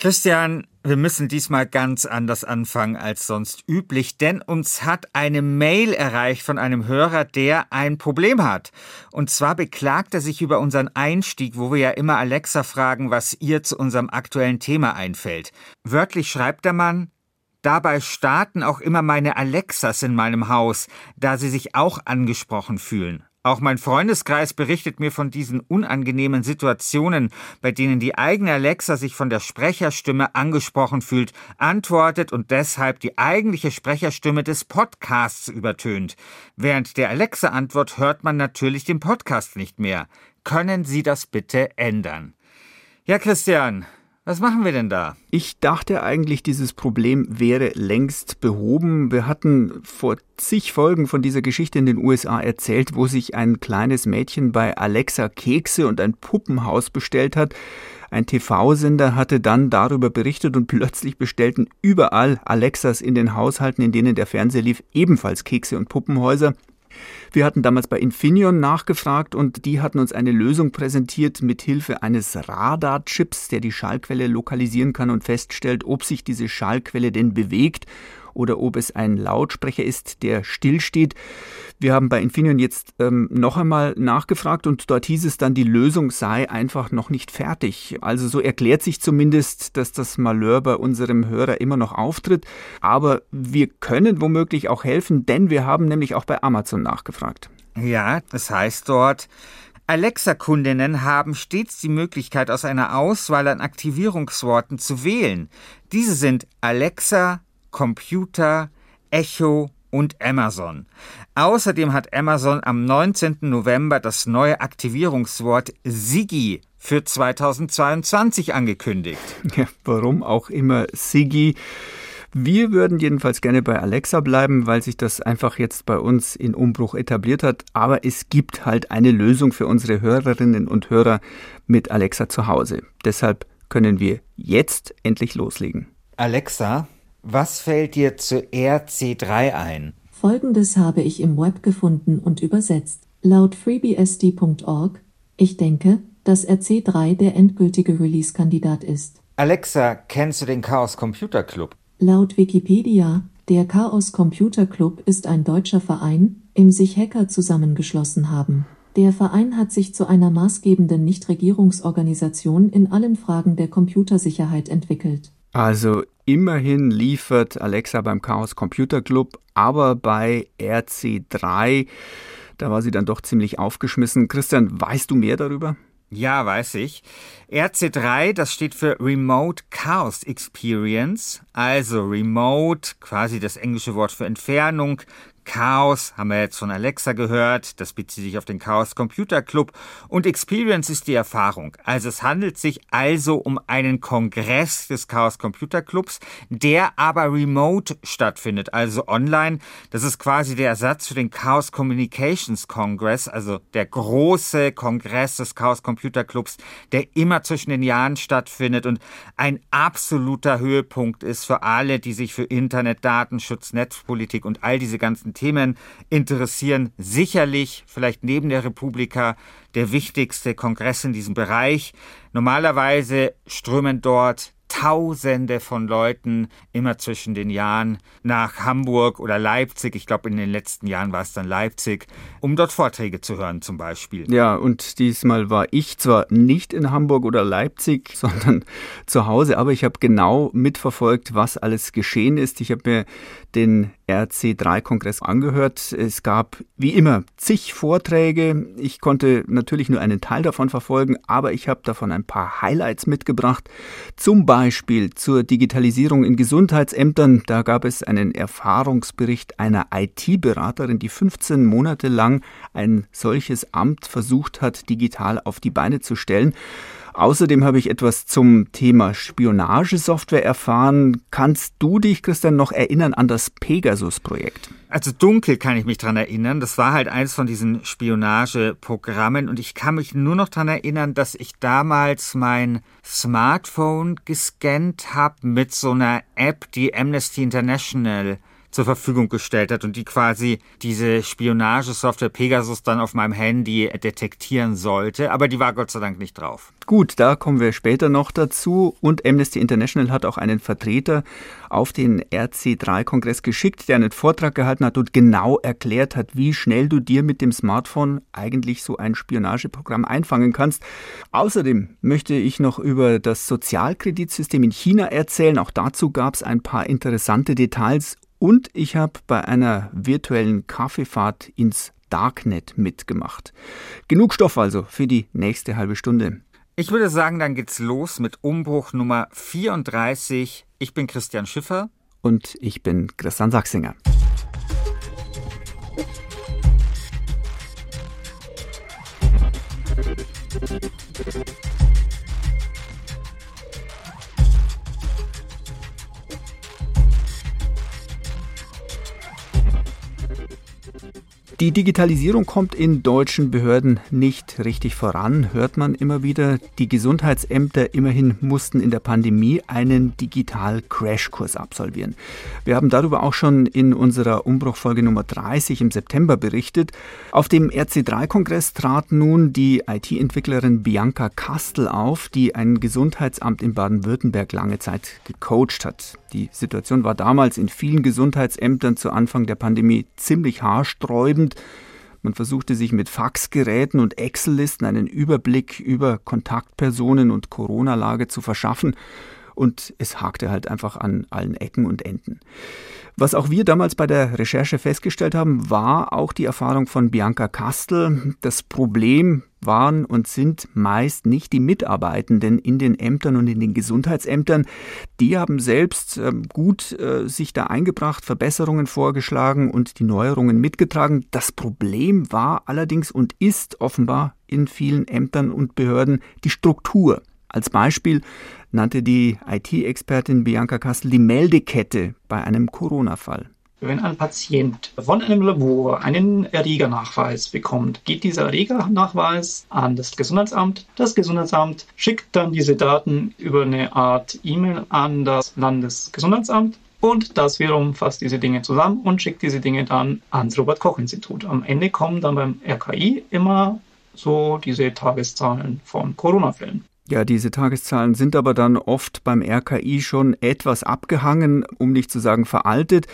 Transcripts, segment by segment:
Christian, wir müssen diesmal ganz anders anfangen als sonst üblich, denn uns hat eine Mail erreicht von einem Hörer, der ein Problem hat. Und zwar beklagt er sich über unseren Einstieg, wo wir ja immer Alexa fragen, was ihr zu unserem aktuellen Thema einfällt. Wörtlich schreibt der Mann, Dabei starten auch immer meine Alexas in meinem Haus, da sie sich auch angesprochen fühlen. Auch mein Freundeskreis berichtet mir von diesen unangenehmen Situationen, bei denen die eigene Alexa sich von der Sprecherstimme angesprochen fühlt, antwortet und deshalb die eigentliche Sprecherstimme des Podcasts übertönt. Während der Alexa-Antwort hört man natürlich den Podcast nicht mehr. Können Sie das bitte ändern? Ja, Christian, was machen wir denn da? Ich dachte eigentlich, dieses Problem wäre längst behoben. Wir hatten vor zig Folgen von dieser Geschichte in den USA erzählt, wo sich ein kleines Mädchen bei Alexa Kekse und ein Puppenhaus bestellt hat. Ein TV-Sender hatte dann darüber berichtet und plötzlich bestellten überall Alexas in den Haushalten, in denen der Fernseher lief, ebenfalls Kekse und Puppenhäuser. Wir hatten damals bei Infineon nachgefragt und die hatten uns eine Lösung präsentiert mit Hilfe eines Radarchips, der die Schallquelle lokalisieren kann und feststellt, ob sich diese Schallquelle denn bewegt oder ob es ein Lautsprecher ist, der stillsteht. Wir haben bei Infineon jetzt ähm, noch einmal nachgefragt und dort hieß es dann, die Lösung sei einfach noch nicht fertig. Also so erklärt sich zumindest, dass das Malheur bei unserem Hörer immer noch auftritt. Aber wir können womöglich auch helfen, denn wir haben nämlich auch bei Amazon nachgefragt. Ja, das heißt dort, Alexa-Kundinnen haben stets die Möglichkeit, aus einer Auswahl an Aktivierungsworten zu wählen. Diese sind Alexa, Computer, Echo und Amazon. Außerdem hat Amazon am 19. November das neue Aktivierungswort Sigi für 2022 angekündigt. Ja, warum auch immer Sigi? Wir würden jedenfalls gerne bei Alexa bleiben, weil sich das einfach jetzt bei uns in Umbruch etabliert hat. Aber es gibt halt eine Lösung für unsere Hörerinnen und Hörer mit Alexa zu Hause. Deshalb können wir jetzt endlich loslegen. Alexa, was fällt dir zu RC3 ein? Folgendes habe ich im Web gefunden und übersetzt. Laut freebsd.org, ich denke, dass RC3 der endgültige Release-Kandidat ist. Alexa, kennst du den Chaos Computer Club? Laut Wikipedia, der Chaos Computer Club ist ein deutscher Verein, im sich Hacker zusammengeschlossen haben. Der Verein hat sich zu einer maßgebenden Nichtregierungsorganisation in allen Fragen der Computersicherheit entwickelt. Also immerhin liefert Alexa beim Chaos Computer Club, aber bei RC3, da war sie dann doch ziemlich aufgeschmissen. Christian, weißt du mehr darüber? Ja, weiß ich. RC3, das steht für Remote Chaos Experience, also Remote, quasi das englische Wort für Entfernung, Chaos haben wir jetzt von Alexa gehört, das bezieht sich auf den Chaos Computer Club und Experience ist die Erfahrung. Also es handelt sich also um einen Kongress des Chaos Computer Clubs, der aber remote stattfindet, also online. Das ist quasi der Ersatz für den Chaos Communications Congress, also der große Kongress des Chaos Computer Clubs, der immer zwischen den Jahren stattfindet und ein absoluter Höhepunkt ist für alle, die sich für Internet, Datenschutz, Netzpolitik und all diese ganzen Themen interessieren. Sicherlich, vielleicht neben der Republika, der wichtigste Kongress in diesem Bereich. Normalerweise strömen dort Tausende von Leuten immer zwischen den Jahren nach Hamburg oder Leipzig. Ich glaube, in den letzten Jahren war es dann Leipzig, um dort Vorträge zu hören zum Beispiel. Ja, und diesmal war ich zwar nicht in Hamburg oder Leipzig, sondern zu Hause, aber ich habe genau mitverfolgt, was alles geschehen ist. Ich habe mir den RC3-Kongress angehört. Es gab wie immer zig Vorträge. Ich konnte natürlich nur einen Teil davon verfolgen, aber ich habe davon ein paar Highlights mitgebracht. Zum Beispiel zur Digitalisierung in Gesundheitsämtern. Da gab es einen Erfahrungsbericht einer IT-Beraterin, die 15 Monate lang ein solches Amt versucht hat, digital auf die Beine zu stellen. Außerdem habe ich etwas zum Thema Spionagesoftware erfahren. Kannst du dich, Christian, noch erinnern an das Pegasus-Projekt? Also dunkel kann ich mich dran erinnern. Das war halt eins von diesen Spionageprogrammen und ich kann mich nur noch dran erinnern, dass ich damals mein Smartphone gescannt habe mit so einer App, die Amnesty International zur Verfügung gestellt hat und die quasi diese Spionagesoftware Pegasus dann auf meinem Handy detektieren sollte. Aber die war Gott sei Dank nicht drauf. Gut, da kommen wir später noch dazu. Und Amnesty International hat auch einen Vertreter auf den RC3-Kongress geschickt, der einen Vortrag gehalten hat und genau erklärt hat, wie schnell du dir mit dem Smartphone eigentlich so ein Spionageprogramm einfangen kannst. Außerdem möchte ich noch über das Sozialkreditsystem in China erzählen. Auch dazu gab es ein paar interessante Details. Und ich habe bei einer virtuellen Kaffeefahrt ins Darknet mitgemacht. Genug Stoff also für die nächste halbe Stunde. Ich würde sagen, dann geht's los mit Umbruch Nummer 34. Ich bin Christian Schiffer. Und ich bin Christian Sachsinger. Die Digitalisierung kommt in deutschen Behörden nicht richtig voran, hört man immer wieder. Die Gesundheitsämter immerhin mussten in der Pandemie einen Digital-Crashkurs absolvieren. Wir haben darüber auch schon in unserer Umbruchfolge Nummer 30 im September berichtet. Auf dem RC3-Kongress trat nun die IT-Entwicklerin Bianca Kastel auf, die ein Gesundheitsamt in Baden-Württemberg lange Zeit gecoacht hat. Die Situation war damals in vielen Gesundheitsämtern zu Anfang der Pandemie ziemlich haarsträubend. Man versuchte sich mit Faxgeräten und Excel-Listen einen Überblick über Kontaktpersonen und Corona-Lage zu verschaffen. Und es hakte halt einfach an allen Ecken und Enden. Was auch wir damals bei der Recherche festgestellt haben, war auch die Erfahrung von Bianca Kastel. Das Problem waren und sind meist nicht die Mitarbeitenden in den Ämtern und in den Gesundheitsämtern. Die haben selbst ähm, gut äh, sich da eingebracht, Verbesserungen vorgeschlagen und die Neuerungen mitgetragen. Das Problem war allerdings und ist offenbar in vielen Ämtern und Behörden die Struktur. Als Beispiel nannte die IT-Expertin Bianca Kassel die Meldekette bei einem Corona-Fall. Wenn ein Patient von einem Labor einen Erregernachweis bekommt, geht dieser Erregernachweis an das Gesundheitsamt. Das Gesundheitsamt schickt dann diese Daten über eine Art E-Mail an das Landesgesundheitsamt. Und das wiederum fasst diese Dinge zusammen und schickt diese Dinge dann ans Robert-Koch-Institut. Am Ende kommen dann beim RKI immer so diese Tageszahlen von Corona-Fällen. Ja, diese Tageszahlen sind aber dann oft beim RKI schon etwas abgehangen, um nicht zu sagen veraltet.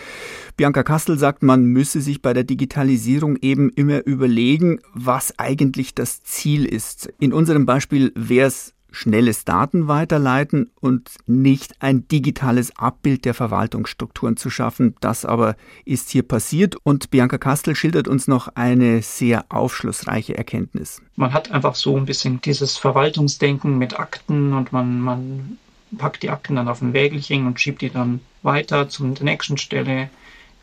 Bianca Kastel sagt, man müsse sich bei der Digitalisierung eben immer überlegen, was eigentlich das Ziel ist. In unserem Beispiel wäre es schnelles Daten weiterleiten und nicht ein digitales Abbild der Verwaltungsstrukturen zu schaffen. Das aber ist hier passiert und Bianca Kastel schildert uns noch eine sehr aufschlussreiche Erkenntnis. Man hat einfach so ein bisschen dieses Verwaltungsdenken mit Akten und man, man packt die Akten dann auf ein Wägelchen und schiebt die dann weiter zur nächsten Stelle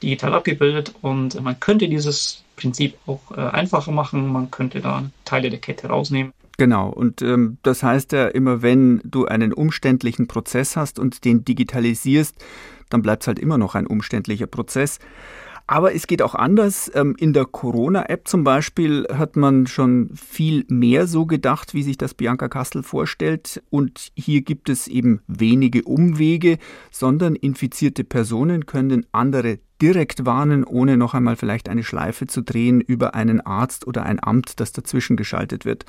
digital abgebildet und man könnte dieses Prinzip auch äh, einfacher machen. Man könnte da Teile der Kette rausnehmen. Genau, und ähm, das heißt ja immer, wenn du einen umständlichen Prozess hast und den digitalisierst, dann bleibt es halt immer noch ein umständlicher Prozess. Aber es geht auch anders. Ähm, in der Corona-App zum Beispiel hat man schon viel mehr so gedacht, wie sich das Bianca Kastel vorstellt. Und hier gibt es eben wenige Umwege, sondern infizierte Personen können andere direkt warnen, ohne noch einmal vielleicht eine Schleife zu drehen über einen Arzt oder ein Amt, das dazwischen geschaltet wird.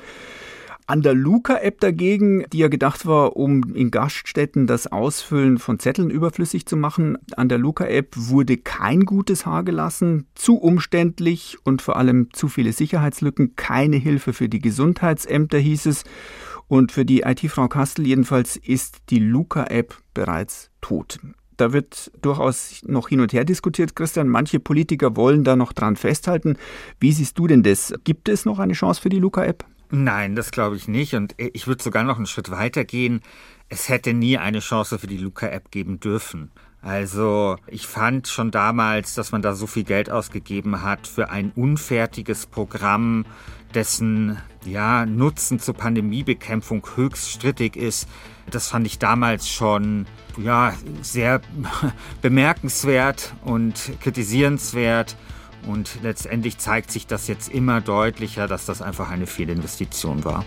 An der Luca-App dagegen, die ja gedacht war, um in Gaststätten das Ausfüllen von Zetteln überflüssig zu machen, an der Luca-App wurde kein gutes Haar gelassen, zu umständlich und vor allem zu viele Sicherheitslücken, keine Hilfe für die Gesundheitsämter hieß es. Und für die IT-Frau Kastel jedenfalls ist die Luca-App bereits tot. Da wird durchaus noch hin und her diskutiert, Christian. Manche Politiker wollen da noch dran festhalten. Wie siehst du denn das? Gibt es noch eine Chance für die Luca-App? Nein, das glaube ich nicht. Und ich würde sogar noch einen Schritt weiter gehen. Es hätte nie eine Chance für die Luca-App geben dürfen. Also ich fand schon damals, dass man da so viel Geld ausgegeben hat für ein unfertiges Programm, dessen ja, Nutzen zur Pandemiebekämpfung höchst strittig ist. Das fand ich damals schon ja, sehr bemerkenswert und kritisierenswert. Und letztendlich zeigt sich das jetzt immer deutlicher, dass das einfach eine Fehlinvestition war.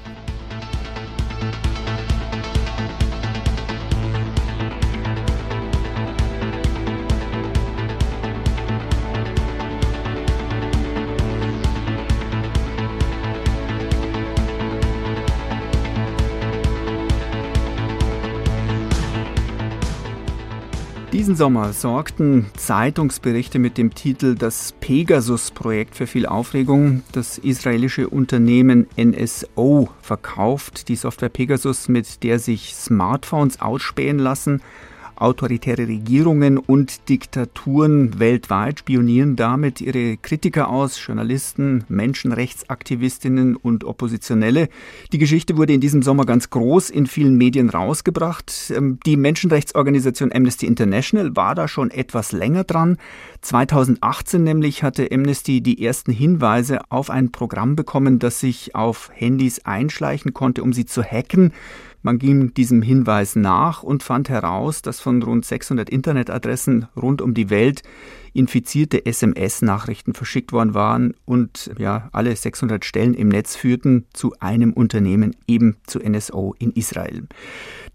Sommer sorgten Zeitungsberichte mit dem Titel Das Pegasus-Projekt für viel Aufregung. Das israelische Unternehmen NSO verkauft die Software Pegasus, mit der sich Smartphones ausspähen lassen Autoritäre Regierungen und Diktaturen weltweit spionieren damit ihre Kritiker aus, Journalisten, Menschenrechtsaktivistinnen und Oppositionelle. Die Geschichte wurde in diesem Sommer ganz groß in vielen Medien rausgebracht. Ähm, die Menschenrechtsorganisation Amnesty International war da schon etwas länger dran. 2018 nämlich hatte Amnesty die ersten Hinweise auf ein Programm bekommen, das sich auf Handys einschleichen konnte, um sie zu hacken. Man ging diesem Hinweis nach und fand heraus, dass von rund 600 Internetadressen rund um die Welt infizierte SMS-Nachrichten verschickt worden waren und ja, alle 600 Stellen im Netz führten zu einem Unternehmen, eben zu NSO in Israel.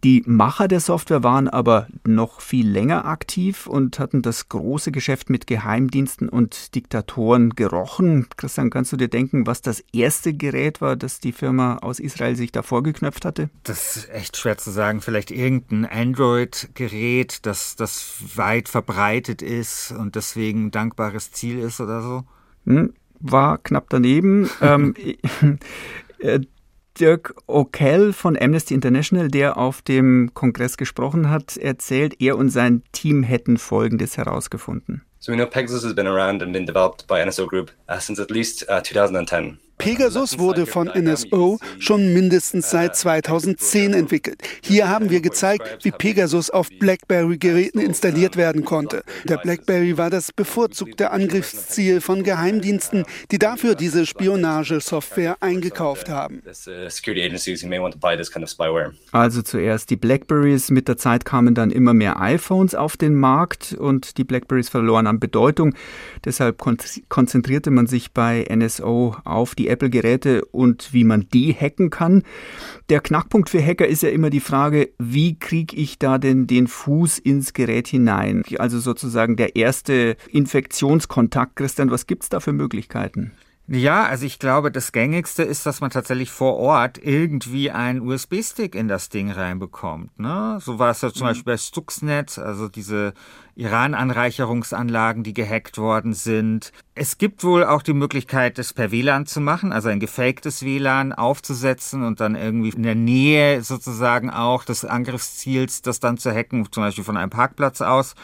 Die Macher der Software waren aber noch viel länger aktiv und hatten das große Geschäft mit Geheimdiensten und Diktatoren gerochen. Christian, kannst du dir denken, was das erste Gerät war, das die Firma aus Israel sich da vorgeknöpft hatte? Das ist echt schwer zu sagen. Vielleicht irgendein Android-Gerät, das, das weit verbreitet ist und deswegen ein dankbares Ziel ist oder so? Hm, war knapp daneben. ähm, äh, Dirk O'Kell von Amnesty International, der auf dem Kongress gesprochen hat, erzählt, er und sein Team hätten Folgendes herausgefunden. So we know Pegasus has been around and been developed by NSO Group uh, since at least uh, 2010. Pegasus wurde von NSO schon mindestens seit 2010 entwickelt. Hier haben wir gezeigt, wie Pegasus auf BlackBerry-Geräten installiert werden konnte. Der BlackBerry war das bevorzugte Angriffsziel von Geheimdiensten, die dafür diese Spionagesoftware eingekauft haben. Also zuerst die Blackberries, mit der Zeit kamen dann immer mehr iPhones auf den Markt und die Blackberries verloren an Bedeutung. Deshalb konzentrierte man sich bei NSO auf die Apple-Geräte und wie man die hacken kann. Der Knackpunkt für Hacker ist ja immer die Frage, wie kriege ich da denn den Fuß ins Gerät hinein? Also sozusagen der erste Infektionskontakt. Christian, was gibt es da für Möglichkeiten? Ja, also ich glaube, das gängigste ist, dass man tatsächlich vor Ort irgendwie einen USB-Stick in das Ding reinbekommt. Ne? So war es ja zum mhm. Beispiel bei Stuxnet, also diese Iran-Anreicherungsanlagen, die gehackt worden sind. Es gibt wohl auch die Möglichkeit, das per WLAN zu machen, also ein gefaktes WLAN aufzusetzen und dann irgendwie in der Nähe sozusagen auch des Angriffsziels das dann zu hacken, zum Beispiel von einem Parkplatz aus.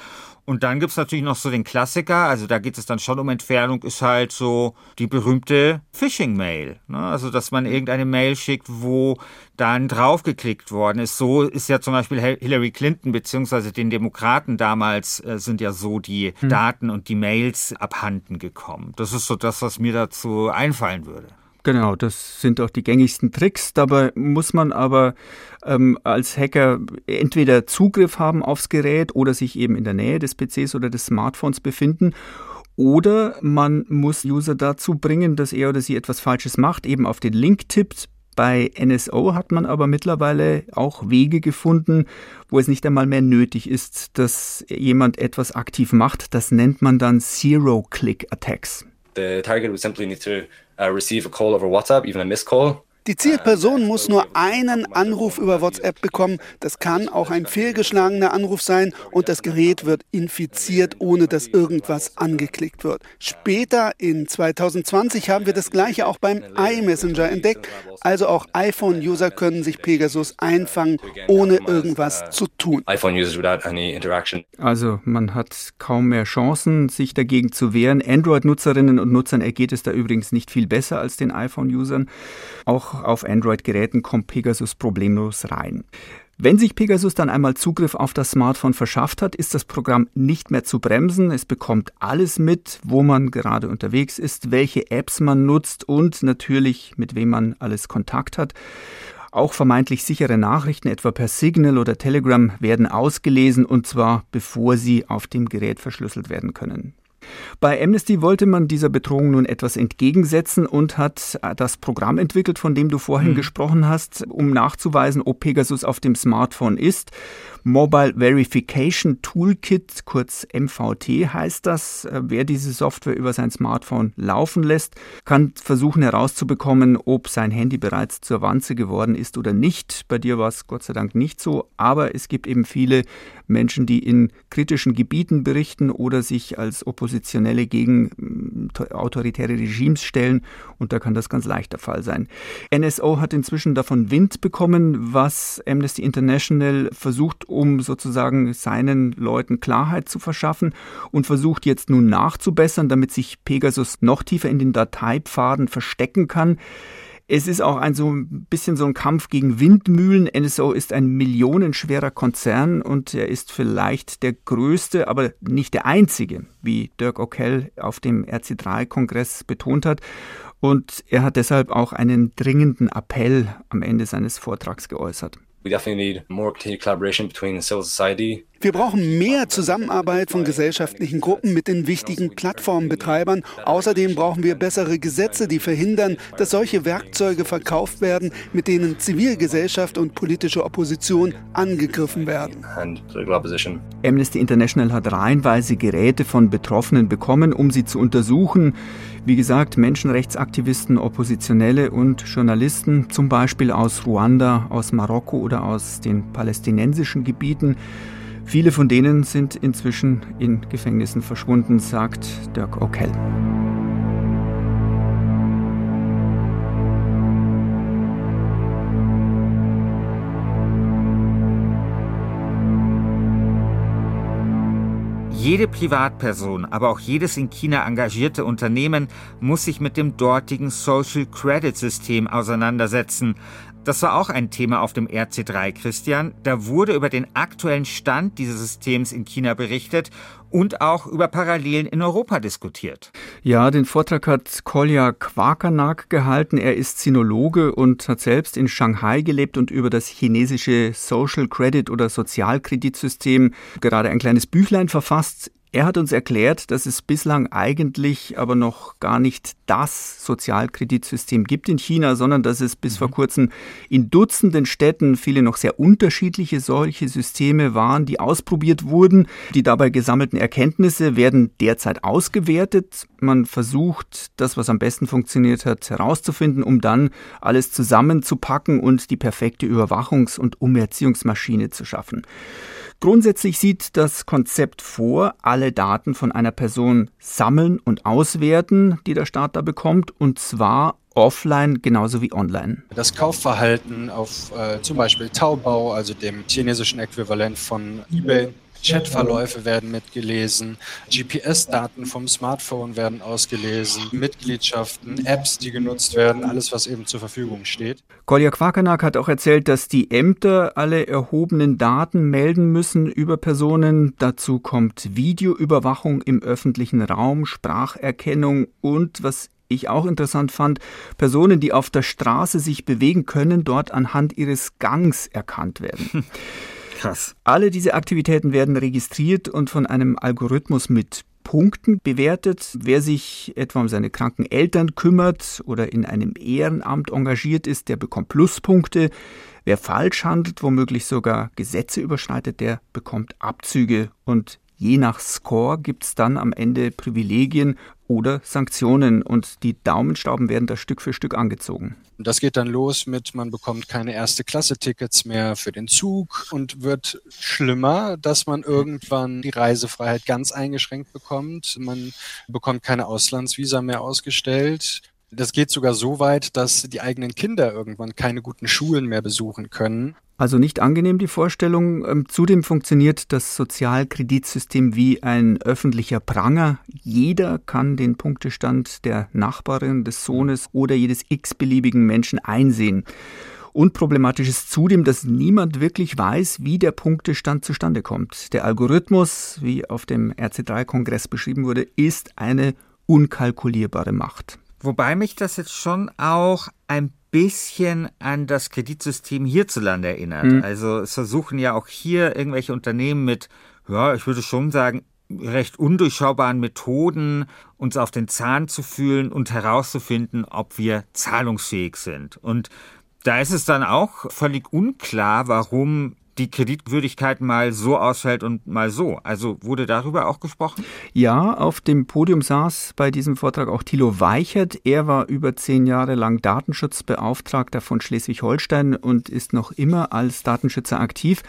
Und dann gibt's natürlich noch so den Klassiker, also da geht es dann schon um Entfernung, ist halt so die berühmte Phishing-Mail. Ne? Also, dass man irgendeine Mail schickt, wo dann draufgeklickt worden ist. So ist ja zum Beispiel Hillary Clinton beziehungsweise den Demokraten damals äh, sind ja so die hm. Daten und die Mails abhanden gekommen. Das ist so das, was mir dazu einfallen würde. Genau, das sind auch die gängigsten Tricks. Dabei muss man aber ähm, als Hacker entweder Zugriff haben aufs Gerät oder sich eben in der Nähe des PCs oder des Smartphones befinden. Oder man muss User dazu bringen, dass er oder sie etwas Falsches macht, eben auf den Link tippt. Bei NSO hat man aber mittlerweile auch Wege gefunden, wo es nicht einmal mehr nötig ist, dass jemand etwas aktiv macht. Das nennt man dann Zero-Click-Attacks. The target would simply need to uh, receive a call over WhatsApp, even a missed call, die Zielperson muss nur einen Anruf über WhatsApp bekommen. Das kann auch ein fehlgeschlagener Anruf sein und das Gerät wird infiziert, ohne dass irgendwas angeklickt wird. Später in 2020 haben wir das gleiche auch beim iMessenger entdeckt. Also auch iPhone-User können sich Pegasus einfangen, ohne irgendwas zu tun. Also man hat kaum mehr Chancen, sich dagegen zu wehren. Android-Nutzerinnen und Nutzern ergeht es da übrigens nicht viel besser als den iPhone-Usern. Auch auf Android-Geräten kommt Pegasus problemlos rein. Wenn sich Pegasus dann einmal Zugriff auf das Smartphone verschafft hat, ist das Programm nicht mehr zu bremsen. Es bekommt alles mit, wo man gerade unterwegs ist, welche Apps man nutzt und natürlich mit wem man alles Kontakt hat. Auch vermeintlich sichere Nachrichten, etwa per Signal oder Telegram, werden ausgelesen und zwar bevor sie auf dem Gerät verschlüsselt werden können. Bei Amnesty wollte man dieser Bedrohung nun etwas entgegensetzen und hat das Programm entwickelt, von dem du vorhin mhm. gesprochen hast, um nachzuweisen, ob Pegasus auf dem Smartphone ist. Mobile Verification Toolkit, kurz MVT heißt das. Äh, wer diese Software über sein Smartphone laufen lässt, kann versuchen herauszubekommen, ob sein Handy bereits zur Wanze geworden ist oder nicht. Bei dir war es Gott sei Dank nicht so, aber es gibt eben viele Menschen, die in kritischen Gebieten berichten oder sich als Oppositionelle gegen äh, autoritäre Regimes stellen und da kann das ganz leicht der Fall sein. NSO hat inzwischen davon Wind bekommen, was Amnesty International versucht, um sozusagen seinen Leuten Klarheit zu verschaffen und versucht jetzt nun nachzubessern, damit sich Pegasus noch tiefer in den Dateipfaden verstecken kann. Es ist auch ein so ein bisschen so ein Kampf gegen Windmühlen. NSO ist ein millionenschwerer Konzern und er ist vielleicht der größte, aber nicht der einzige, wie Dirk O'Kell auf dem RC3-Kongress betont hat. Und er hat deshalb auch einen dringenden Appell am Ende seines Vortrags geäußert. We definitely need more continued collaboration between civil society wir brauchen mehr Zusammenarbeit von gesellschaftlichen Gruppen mit den wichtigen Plattformbetreibern. Außerdem brauchen wir bessere Gesetze, die verhindern, dass solche Werkzeuge verkauft werden, mit denen Zivilgesellschaft und politische Opposition angegriffen werden. Amnesty International hat reihenweise Geräte von Betroffenen bekommen, um sie zu untersuchen. Wie gesagt, Menschenrechtsaktivisten, Oppositionelle und Journalisten, zum Beispiel aus Ruanda, aus Marokko oder aus den palästinensischen Gebieten. Viele von denen sind inzwischen in Gefängnissen verschwunden, sagt Dirk O'Kell. Jede Privatperson, aber auch jedes in China engagierte Unternehmen muss sich mit dem dortigen Social Credit System auseinandersetzen. Das war auch ein Thema auf dem RC3, Christian. Da wurde über den aktuellen Stand dieses Systems in China berichtet und auch über Parallelen in Europa diskutiert. Ja, den Vortrag hat Kolja Quakernak gehalten. Er ist Sinologe und hat selbst in Shanghai gelebt und über das chinesische Social Credit oder Sozialkreditsystem gerade ein kleines Büchlein verfasst. Er hat uns erklärt, dass es bislang eigentlich aber noch gar nicht das Sozialkreditsystem gibt in China, sondern dass es bis vor mhm. kurzem in Dutzenden Städten viele noch sehr unterschiedliche solche Systeme waren, die ausprobiert wurden. Die dabei gesammelten Erkenntnisse werden derzeit ausgewertet. Man versucht, das, was am besten funktioniert hat, herauszufinden, um dann alles zusammenzupacken und die perfekte Überwachungs- und Umerziehungsmaschine zu schaffen. Grundsätzlich sieht das Konzept vor, alle Daten von einer Person sammeln und auswerten, die der Staat da bekommt, und zwar offline genauso wie online. Das Kaufverhalten auf äh, zum Beispiel Taobao, also dem chinesischen Äquivalent von eBay, Chatverläufe werden mitgelesen, GPS-Daten vom Smartphone werden ausgelesen, Mitgliedschaften, Apps, die genutzt werden, alles, was eben zur Verfügung steht. Kolja Quakenak hat auch erzählt, dass die Ämter alle erhobenen Daten melden müssen über Personen. Dazu kommt Videoüberwachung im öffentlichen Raum, Spracherkennung und, was ich auch interessant fand, Personen, die auf der Straße sich bewegen können, dort anhand ihres Gangs erkannt werden. Krass. Alle diese Aktivitäten werden registriert und von einem Algorithmus mit Punkten bewertet. Wer sich etwa um seine kranken Eltern kümmert oder in einem Ehrenamt engagiert ist, der bekommt Pluspunkte. Wer falsch handelt, womöglich sogar Gesetze überschreitet, der bekommt Abzüge. Und je nach Score gibt es dann am Ende Privilegien oder Sanktionen und die Daumenstauben werden da Stück für Stück angezogen. Das geht dann los mit, man bekommt keine erste Klasse-Tickets mehr für den Zug und wird schlimmer, dass man irgendwann die Reisefreiheit ganz eingeschränkt bekommt. Man bekommt keine Auslandsvisa mehr ausgestellt. Das geht sogar so weit, dass die eigenen Kinder irgendwann keine guten Schulen mehr besuchen können. Also nicht angenehm die Vorstellung. Ähm, zudem funktioniert das Sozialkreditsystem wie ein öffentlicher Pranger. Jeder kann den Punktestand der Nachbarin, des Sohnes oder jedes x-beliebigen Menschen einsehen. Unproblematisch ist zudem, dass niemand wirklich weiß, wie der Punktestand zustande kommt. Der Algorithmus, wie auf dem RC3-Kongress beschrieben wurde, ist eine unkalkulierbare Macht. Wobei mich das jetzt schon auch ein bisschen an das Kreditsystem hierzulande erinnert. Mhm. Also es versuchen ja auch hier irgendwelche Unternehmen mit, ja, ich würde schon sagen, recht undurchschaubaren Methoden uns auf den Zahn zu fühlen und herauszufinden, ob wir zahlungsfähig sind. Und da ist es dann auch völlig unklar, warum die Kreditwürdigkeit mal so ausfällt und mal so. Also wurde darüber auch gesprochen? Ja, auf dem Podium saß bei diesem Vortrag auch Thilo Weichert. Er war über zehn Jahre lang Datenschutzbeauftragter von Schleswig-Holstein und ist noch immer als Datenschützer aktiv.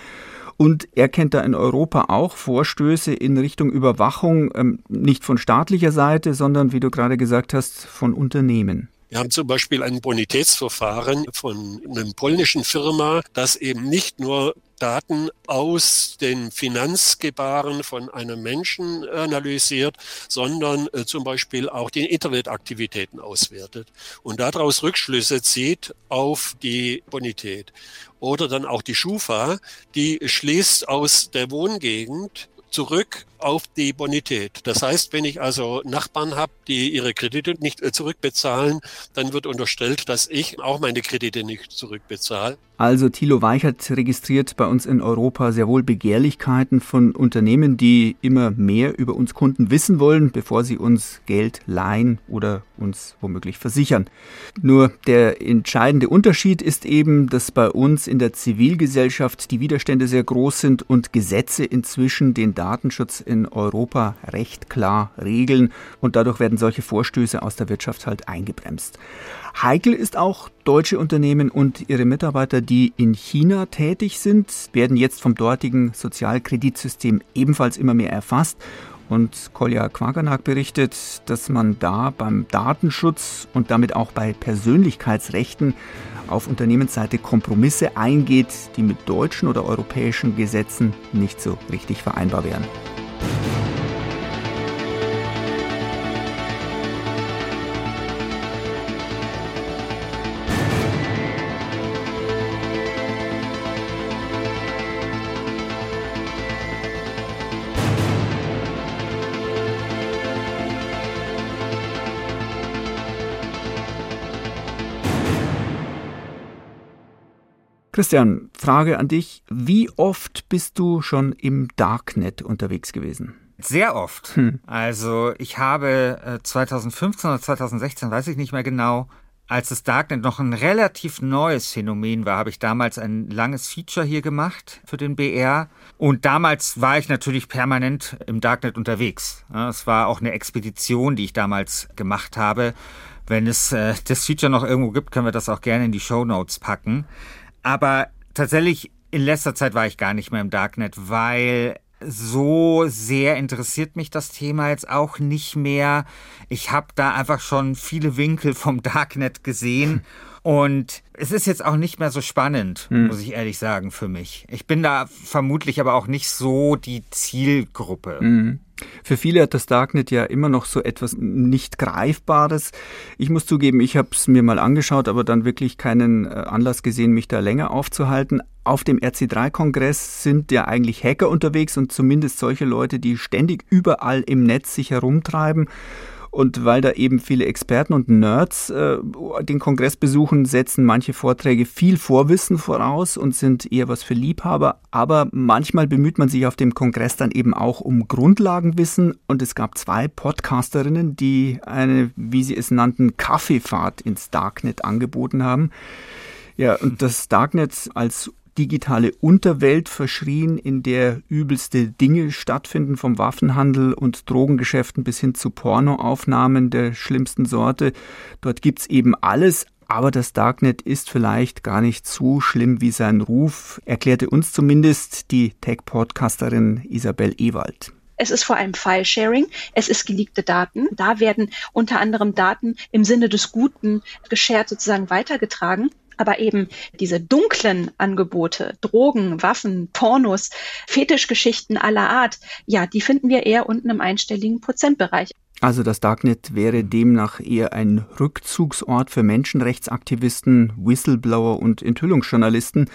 Und er kennt da in Europa auch Vorstöße in Richtung Überwachung, ähm, nicht von staatlicher Seite, sondern, wie du gerade gesagt hast, von Unternehmen. Wir haben zum Beispiel ein Bonitätsverfahren von einer polnischen Firma, das eben nicht nur Daten aus den Finanzgebaren von einem Menschen analysiert, sondern äh, zum Beispiel auch die Internetaktivitäten auswertet und daraus Rückschlüsse zieht auf die Bonität. Oder dann auch die Schufa, die schließt aus der Wohngegend zurück auf die Bonität. Das heißt, wenn ich also Nachbarn habe, die ihre Kredite nicht äh, zurückbezahlen, dann wird unterstellt, dass ich auch meine Kredite nicht zurückbezahle. Also Thilo Weichert registriert bei uns in Europa sehr wohl Begehrlichkeiten von Unternehmen, die immer mehr über uns Kunden wissen wollen, bevor sie uns Geld leihen oder uns womöglich versichern. Nur der entscheidende Unterschied ist eben, dass bei uns in der Zivilgesellschaft die Widerstände sehr groß sind und Gesetze inzwischen den Datenschutz in Europa recht klar regeln und dadurch werden solche Vorstöße aus der Wirtschaft halt eingebremst. Heikel ist auch deutsche Unternehmen und ihre Mitarbeiter, die in China tätig sind, werden jetzt vom dortigen Sozialkreditsystem ebenfalls immer mehr erfasst. Und Kolja Quaganak berichtet, dass man da beim Datenschutz und damit auch bei Persönlichkeitsrechten auf Unternehmensseite Kompromisse eingeht, die mit deutschen oder europäischen Gesetzen nicht so richtig vereinbar wären. Christian, Frage an dich. Wie oft bist du schon im Darknet unterwegs gewesen? Sehr oft. Hm. Also ich habe 2015 äh, oder 2016, weiß ich nicht mehr genau, als das Darknet noch ein relativ neues Phänomen war, habe ich damals ein langes Feature hier gemacht für den BR. Und damals war ich natürlich permanent im Darknet unterwegs. Es war auch eine Expedition, die ich damals gemacht habe. Wenn es äh, das Feature noch irgendwo gibt, können wir das auch gerne in die Show Notes packen. Aber tatsächlich, in letzter Zeit war ich gar nicht mehr im Darknet, weil so sehr interessiert mich das Thema jetzt auch nicht mehr. Ich habe da einfach schon viele Winkel vom Darknet gesehen. Und es ist jetzt auch nicht mehr so spannend, hm. muss ich ehrlich sagen, für mich. Ich bin da vermutlich aber auch nicht so die Zielgruppe. Hm. Für viele hat das Darknet ja immer noch so etwas nicht Greifbares. Ich muss zugeben, ich habe es mir mal angeschaut, aber dann wirklich keinen äh, Anlass gesehen, mich da länger aufzuhalten. Auf dem RC3-Kongress sind ja eigentlich Hacker unterwegs und zumindest solche Leute, die ständig überall im Netz sich herumtreiben. Und weil da eben viele Experten und Nerds äh, den Kongress besuchen, setzen manche Vorträge viel Vorwissen voraus und sind eher was für Liebhaber. Aber manchmal bemüht man sich auf dem Kongress dann eben auch um Grundlagenwissen. Und es gab zwei Podcasterinnen, die eine, wie sie es nannten, Kaffeefahrt ins Darknet angeboten haben. Ja, und das Darknet als digitale Unterwelt verschrien, in der übelste Dinge stattfinden, vom Waffenhandel und Drogengeschäften bis hin zu Pornoaufnahmen der schlimmsten Sorte. Dort gibt's eben alles, aber das Darknet ist vielleicht gar nicht so schlimm wie sein Ruf, erklärte uns zumindest die Tech-Podcasterin Isabel Ewald. Es ist vor allem File-Sharing. Es ist geleakte Daten. Da werden unter anderem Daten im Sinne des Guten geshared sozusagen weitergetragen. Aber eben diese dunklen Angebote, Drogen, Waffen, Pornos, Fetischgeschichten aller Art, ja, die finden wir eher unten im einstelligen Prozentbereich. Also das Darknet wäre demnach eher ein Rückzugsort für Menschenrechtsaktivisten, Whistleblower und Enthüllungsjournalisten.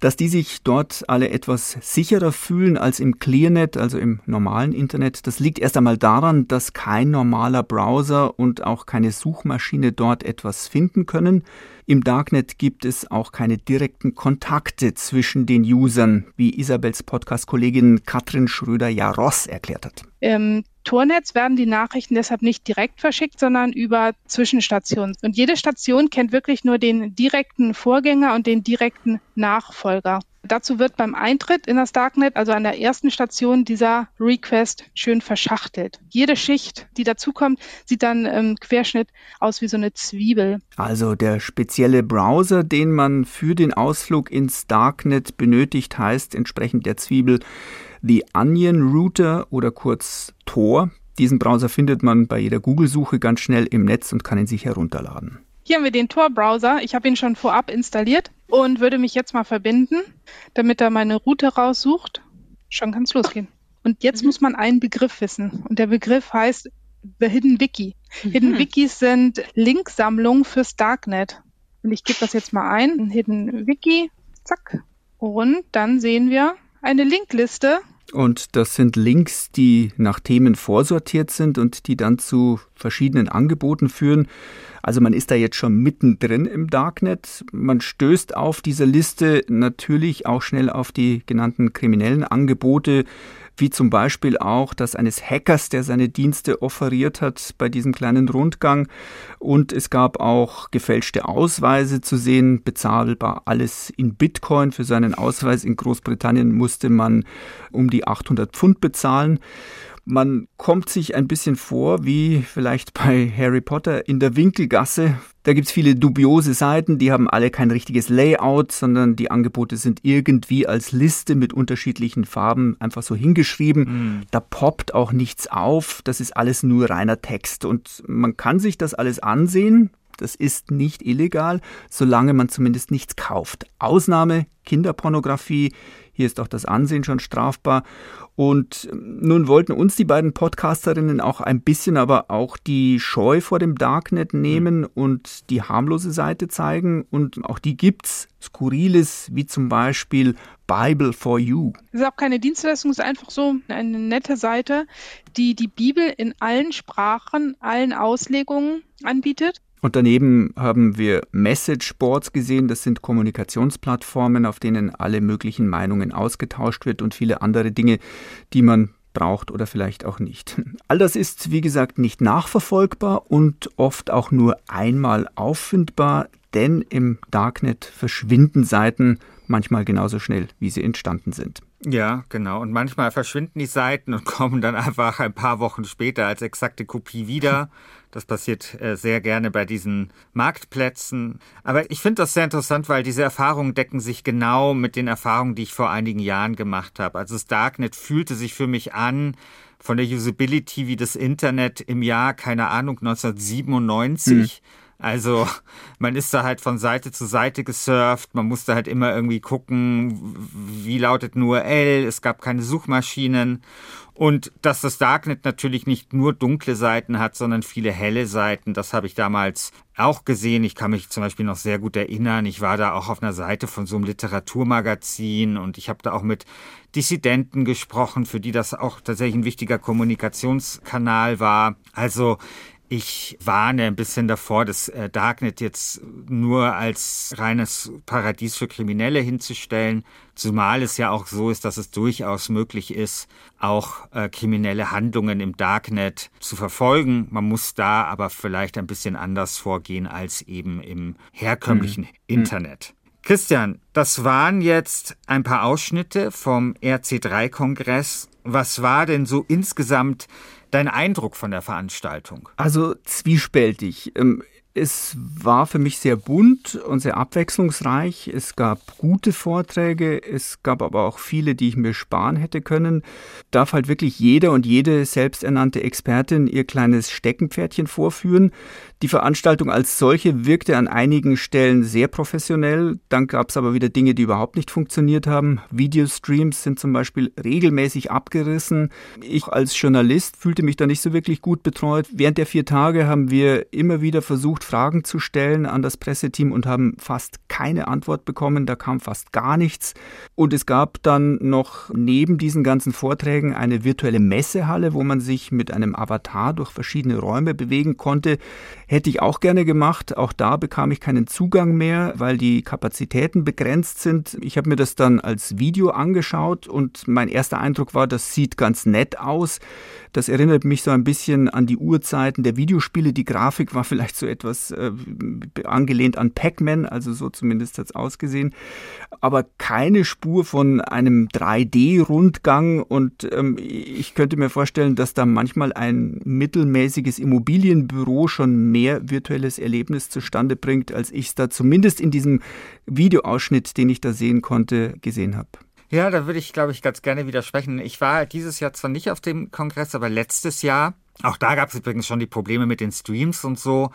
dass die sich dort alle etwas sicherer fühlen als im Clearnet, also im normalen Internet. Das liegt erst einmal daran, dass kein normaler Browser und auch keine Suchmaschine dort etwas finden können. Im Darknet gibt es auch keine direkten Kontakte zwischen den Usern, wie Isabels Podcast-Kollegin Katrin Schröder-Jaross erklärt hat. Im Tornetz werden die Nachrichten deshalb nicht direkt verschickt, sondern über Zwischenstationen. Und jede Station kennt wirklich nur den direkten Vorgänger und den direkten Nachfolger. Dazu wird beim Eintritt in das Darknet, also an der ersten Station, dieser Request schön verschachtelt. Jede Schicht, die dazukommt, sieht dann im Querschnitt aus wie so eine Zwiebel. Also der spezielle Browser, den man für den Ausflug ins Darknet benötigt, heißt entsprechend der Zwiebel The Onion Router oder kurz Tor. Diesen Browser findet man bei jeder Google-Suche ganz schnell im Netz und kann ihn sich herunterladen. Hier haben wir den Tor-Browser. Ich habe ihn schon vorab installiert und würde mich jetzt mal verbinden, damit er meine Route raussucht. Schon kann es losgehen. Und jetzt mhm. muss man einen Begriff wissen. Und der Begriff heißt The Hidden Wiki. Mhm. Hidden Wikis sind Linksammlungen fürs Darknet. Und ich gebe das jetzt mal ein. Hidden Wiki. Zack. Und dann sehen wir eine Linkliste und das sind Links, die nach Themen vorsortiert sind und die dann zu verschiedenen Angeboten führen. Also man ist da jetzt schon mittendrin im Darknet. Man stößt auf dieser Liste natürlich auch schnell auf die genannten kriminellen Angebote, wie zum Beispiel auch das eines Hackers, der seine Dienste offeriert hat bei diesem kleinen Rundgang. Und es gab auch gefälschte Ausweise zu sehen, bezahlbar alles in Bitcoin. Für seinen Ausweis in Großbritannien musste man um die 800 Pfund bezahlen. Man kommt sich ein bisschen vor wie vielleicht bei Harry Potter in der Winkelgasse. Da gibt's viele dubiose Seiten, die haben alle kein richtiges Layout, sondern die Angebote sind irgendwie als Liste mit unterschiedlichen Farben einfach so hingeschrieben. Mhm. Da poppt auch nichts auf, das ist alles nur reiner Text und man kann sich das alles ansehen. Das ist nicht illegal, solange man zumindest nichts kauft. Ausnahme Kinderpornografie, hier ist auch das Ansehen schon strafbar. Und ähm, nun wollten uns die beiden Podcasterinnen auch ein bisschen aber auch die Scheu vor dem Darknet nehmen mhm. und die harmlose Seite zeigen. Und auch die gibt's. Skurriles, wie zum Beispiel Bible for You. Das ist auch keine Dienstleistung, es ist einfach so eine nette Seite, die die Bibel in allen Sprachen, allen Auslegungen anbietet. Und daneben haben wir Message Boards gesehen. Das sind Kommunikationsplattformen, auf denen alle möglichen Meinungen ausgetauscht wird und viele andere Dinge, die man braucht oder vielleicht auch nicht. All das ist, wie gesagt, nicht nachverfolgbar und oft auch nur einmal auffindbar, denn im Darknet verschwinden Seiten manchmal genauso schnell, wie sie entstanden sind. Ja, genau. Und manchmal verschwinden die Seiten und kommen dann einfach ein paar Wochen später als exakte Kopie wieder. Das passiert äh, sehr gerne bei diesen Marktplätzen. Aber ich finde das sehr interessant, weil diese Erfahrungen decken sich genau mit den Erfahrungen, die ich vor einigen Jahren gemacht habe. Also das Darknet fühlte sich für mich an von der Usability wie das Internet im Jahr, keine Ahnung, 1997. Hm also man ist da halt von Seite zu Seite gesurft, man musste halt immer irgendwie gucken, wie lautet ein URL, es gab keine Suchmaschinen und dass das Darknet natürlich nicht nur dunkle Seiten hat, sondern viele helle Seiten, das habe ich damals auch gesehen. Ich kann mich zum Beispiel noch sehr gut erinnern. Ich war da auch auf einer Seite von so einem Literaturmagazin und ich habe da auch mit Dissidenten gesprochen, für die das auch tatsächlich ein wichtiger Kommunikationskanal war. Also ich warne ein bisschen davor, das äh, Darknet jetzt nur als reines Paradies für Kriminelle hinzustellen, zumal es ja auch so ist, dass es durchaus möglich ist, auch äh, kriminelle Handlungen im Darknet zu verfolgen. Man muss da aber vielleicht ein bisschen anders vorgehen als eben im herkömmlichen mhm. Internet. Christian, das waren jetzt ein paar Ausschnitte vom RC3-Kongress. Was war denn so insgesamt dein Eindruck von der Veranstaltung? Also zwiespältig. Es war für mich sehr bunt und sehr abwechslungsreich. Es gab gute Vorträge, es gab aber auch viele, die ich mir sparen hätte können. Darf halt wirklich jeder und jede selbsternannte Expertin ihr kleines Steckenpferdchen vorführen. Die Veranstaltung als solche wirkte an einigen Stellen sehr professionell. Dann gab es aber wieder Dinge, die überhaupt nicht funktioniert haben. Videostreams sind zum Beispiel regelmäßig abgerissen. Ich als Journalist fühlte mich da nicht so wirklich gut betreut. Während der vier Tage haben wir immer wieder versucht, Fragen zu stellen an das Presseteam und haben fast keine Antwort bekommen. Da kam fast gar nichts. Und es gab dann noch neben diesen ganzen Vorträgen eine virtuelle Messehalle, wo man sich mit einem Avatar durch verschiedene Räume bewegen konnte. Hätte ich auch gerne gemacht. Auch da bekam ich keinen Zugang mehr, weil die Kapazitäten begrenzt sind. Ich habe mir das dann als Video angeschaut und mein erster Eindruck war, das sieht ganz nett aus. Das erinnert mich so ein bisschen an die Urzeiten der Videospiele. Die Grafik war vielleicht so etwas äh, angelehnt an Pac-Man, also so zumindest hat es ausgesehen. Aber keine Spur von einem 3D-Rundgang und ähm, ich könnte mir vorstellen, dass da manchmal ein mittelmäßiges Immobilienbüro schon mehr virtuelles Erlebnis zustande bringt, als ich es da zumindest in diesem Videoausschnitt, den ich da sehen konnte, gesehen habe. Ja, da würde ich, glaube ich, ganz gerne widersprechen. Ich war dieses Jahr zwar nicht auf dem Kongress, aber letztes Jahr, auch da gab es übrigens schon die Probleme mit den Streams und so.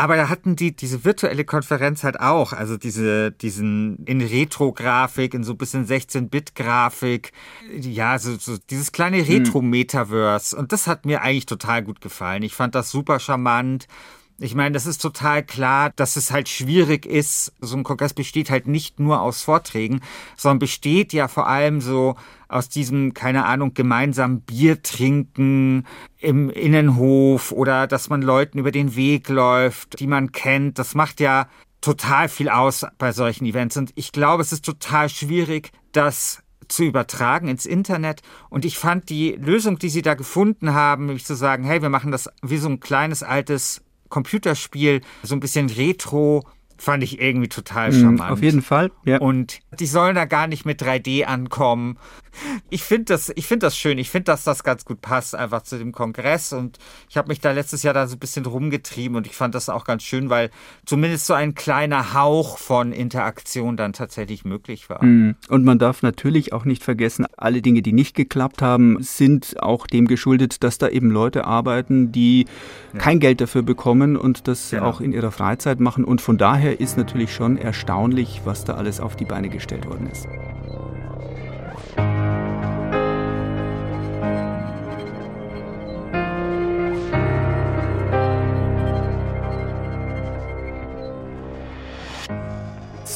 Aber da hatten die diese virtuelle Konferenz halt auch, also diese, diesen in Retro-Grafik, in so ein bisschen 16-Bit-Grafik, ja, so, so dieses kleine hm. Retro-Metaverse. Und das hat mir eigentlich total gut gefallen. Ich fand das super charmant. Ich meine, das ist total klar, dass es halt schwierig ist. So ein Kongress besteht halt nicht nur aus Vorträgen, sondern besteht ja vor allem so aus diesem, keine Ahnung, gemeinsam Bier trinken im Innenhof oder dass man Leuten über den Weg läuft, die man kennt. Das macht ja total viel aus bei solchen Events. Und ich glaube, es ist total schwierig, das zu übertragen ins Internet. Und ich fand die Lösung, die sie da gefunden haben, nämlich zu sagen, hey, wir machen das wie so ein kleines altes Computerspiel, so ein bisschen retro, fand ich irgendwie total mhm, charmant. Auf jeden Fall, ja. Und die sollen da gar nicht mit 3D ankommen ich finde das, ich finde das schön. Ich finde, dass das ganz gut passt einfach zu dem Kongress. Und ich habe mich da letztes Jahr da so ein bisschen rumgetrieben und ich fand das auch ganz schön, weil zumindest so ein kleiner Hauch von Interaktion dann tatsächlich möglich war. Mhm. Und man darf natürlich auch nicht vergessen, alle Dinge, die nicht geklappt haben, sind auch dem geschuldet, dass da eben Leute arbeiten, die ja. kein Geld dafür bekommen und das genau. auch in ihrer Freizeit machen. Und von daher ist natürlich schon erstaunlich, was da alles auf die Beine gestellt worden ist.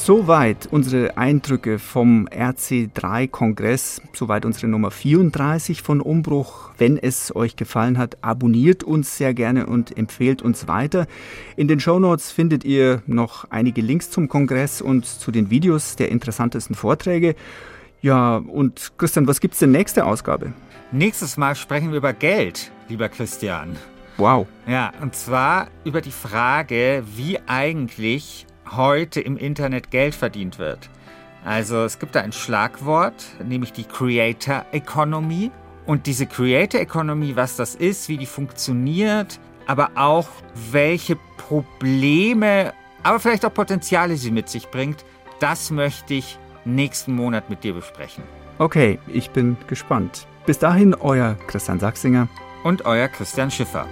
Soweit unsere Eindrücke vom RC3-Kongress, soweit unsere Nummer 34 von Umbruch. Wenn es euch gefallen hat, abonniert uns sehr gerne und empfehlt uns weiter. In den Shownotes findet ihr noch einige Links zum Kongress und zu den Videos der interessantesten Vorträge. Ja, und Christian, was gibt's denn nächste Ausgabe? Nächstes Mal sprechen wir über Geld, lieber Christian. Wow. Ja, und zwar über die Frage, wie eigentlich heute im Internet Geld verdient wird. Also es gibt da ein Schlagwort, nämlich die Creator Economy. Und diese Creator Economy, was das ist, wie die funktioniert, aber auch welche Probleme, aber vielleicht auch Potenziale sie mit sich bringt, das möchte ich nächsten Monat mit dir besprechen. Okay, ich bin gespannt. Bis dahin, euer Christian Sachsinger und euer Christian Schiffer.